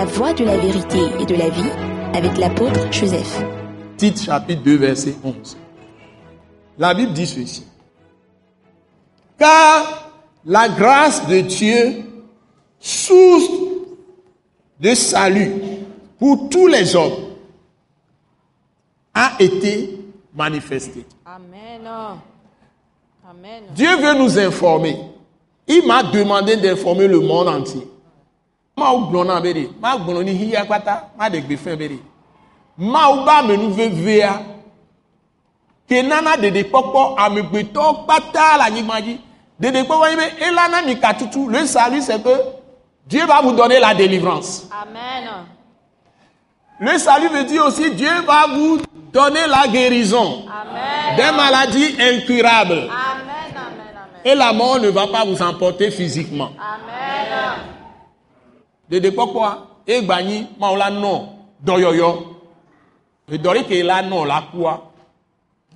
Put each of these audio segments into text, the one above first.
La voie de la vérité et de la vie avec l'apôtre Joseph. Tite chapitre 2 verset 11. La Bible dit ceci. Car la grâce de Dieu, source de salut pour tous les hommes, a été manifestée. Amen. Amen. Dieu veut nous informer. Il m'a demandé d'informer le monde entier. Ma ou glona bere, ma glona ni hiya kwata, ma de gbe fin bere. Ma ou ba me nou ve vea. Ke nana de de popo amegbeto pata la nyigma ji. De de popo yime, elana mi katutu. Le salut c'est que Dieu va vous donner la délivrance. Amen. Le salut veut dire aussi Dieu va vous donner la guérison Amen. des maladies incurables. Amen. Amen. Amen. Et la mort ne va pas vous emporter physiquement. Amen. Dede kpɔkpɔa egba nyi mawo la nɔ dɔyɔyɔ edɔri ke la nɔ la kua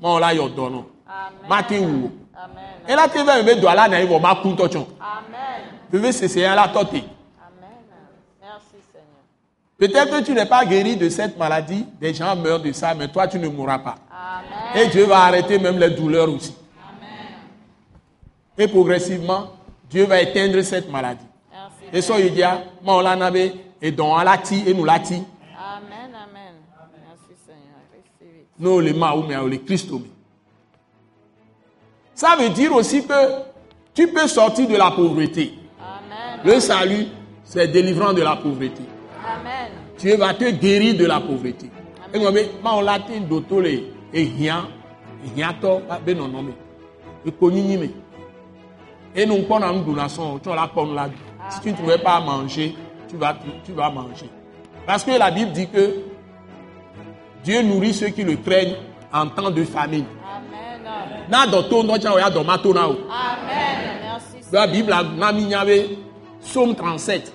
mawo la yɔ dɔ nɔ Amen. mate wu o Amen. ela te vɛ be dɔ la na yi vɔ ma ku ŋutɔ tsɔ Amen. veve sese ya la tɔ te Amen. Merci Seigneur. peut-être que tu n'es pas guéri de cette maladie des gens meurent de ça mais toi tu ne mourras pas Amen. et Dieu va arrêter même les douleurs aussi et progressivement Dieu va éteindre cette maladie So yi dia mawo la na be edɔn ala ti enu la ti. Amen. Amen. Merci Seigneur. Receive it. n'o le ma ou mais le Christ au mais. Ça veut dire aussi que tu peux sortir de la pauvreté. Amen. Le salut, c'est délivrant de la pauvreté. Amen. Dieu va te guérir de la pauvreté. Ma on latin doto le et rien, rien to, ben non non mais, et connu ni mais. Et nous prenons un donation, tu vas la prendre là. Si tu ne trouvais pas à manger, tu vas, tu, vas manger. Parce que la Bible dit que Dieu nourrit ceux qui le craignent en temps de famine. Amen. na dɔ to ŋdɔ tsa o ya dɔ ma to na o. Amen. Merci. La Bible na mi nya be Psaume 37,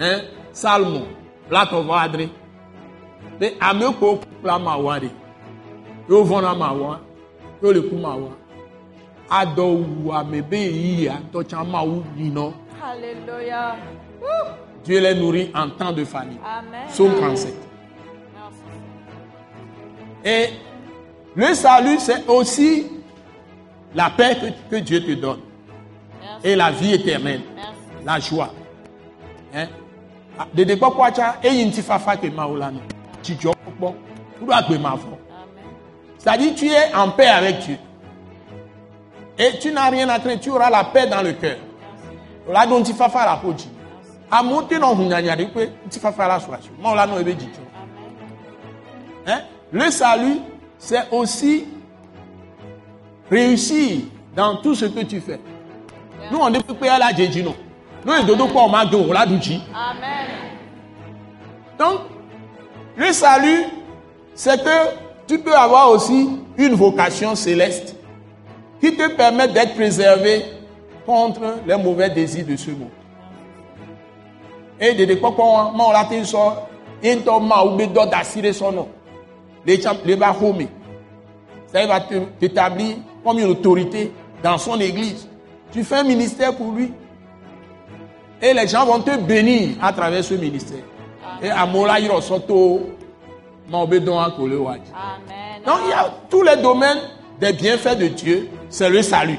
hein, Salmo, la tɔ vɔ adre. Be ame ko kpla ma wa de. Yo vɔ na ma wa, yo le ku ma wa. Adɔ wu ame be yi ya tɔ tsa ma wu yinɔ. Alléluia. Dieu les nourrit en temps de famine. Amen. Psaume 37. Merci. Et le salut, c'est aussi la paix que, que Dieu te donne. Merci. Et la vie éternelle. Merci. la joie. Hein? Ah, Dede eyi ŋuti fafa ke ma wo la nɔ. Dzidzɔ kpɔkpɔ. Woɖo agbe ma. C'est-à-dire tu es en paix avec Dieu. Et tu n'as rien à craindre, tu auras la paix dans le cœur. La la ƒo dzi. Amewo te nɔ hunyanya ɖe kpe ŋuti fafa la sɔ asi. Ma wo la nɔ ebe dzidzɔ. Hein? Le salut, c'est aussi réussir dans tout ce que tu fais. Nous on dit que la djedji non? Nous on dodo kwa o ma do o la du dzi. Donc, le salut, c'est que tu peux avoir aussi une vocation céleste qui te permet d'être préservé contre les mauvais désirs de ce monde. Et de kpɔkpɔ ma la te sɔ ŋutɔ ma wo be dɔ da si ɖe sɔ nɔ le xome ça il va t'établir comme une autorité dans son église tu fais un ministère pour lui et les gens vont te bénir à travers ce ministère et amewo la yɔrɔ sɔ to ma wo be dɔn akole wa dzi. Amen. Donc il y a tous les domaines des bienfaits de Dieu, c'est le salut.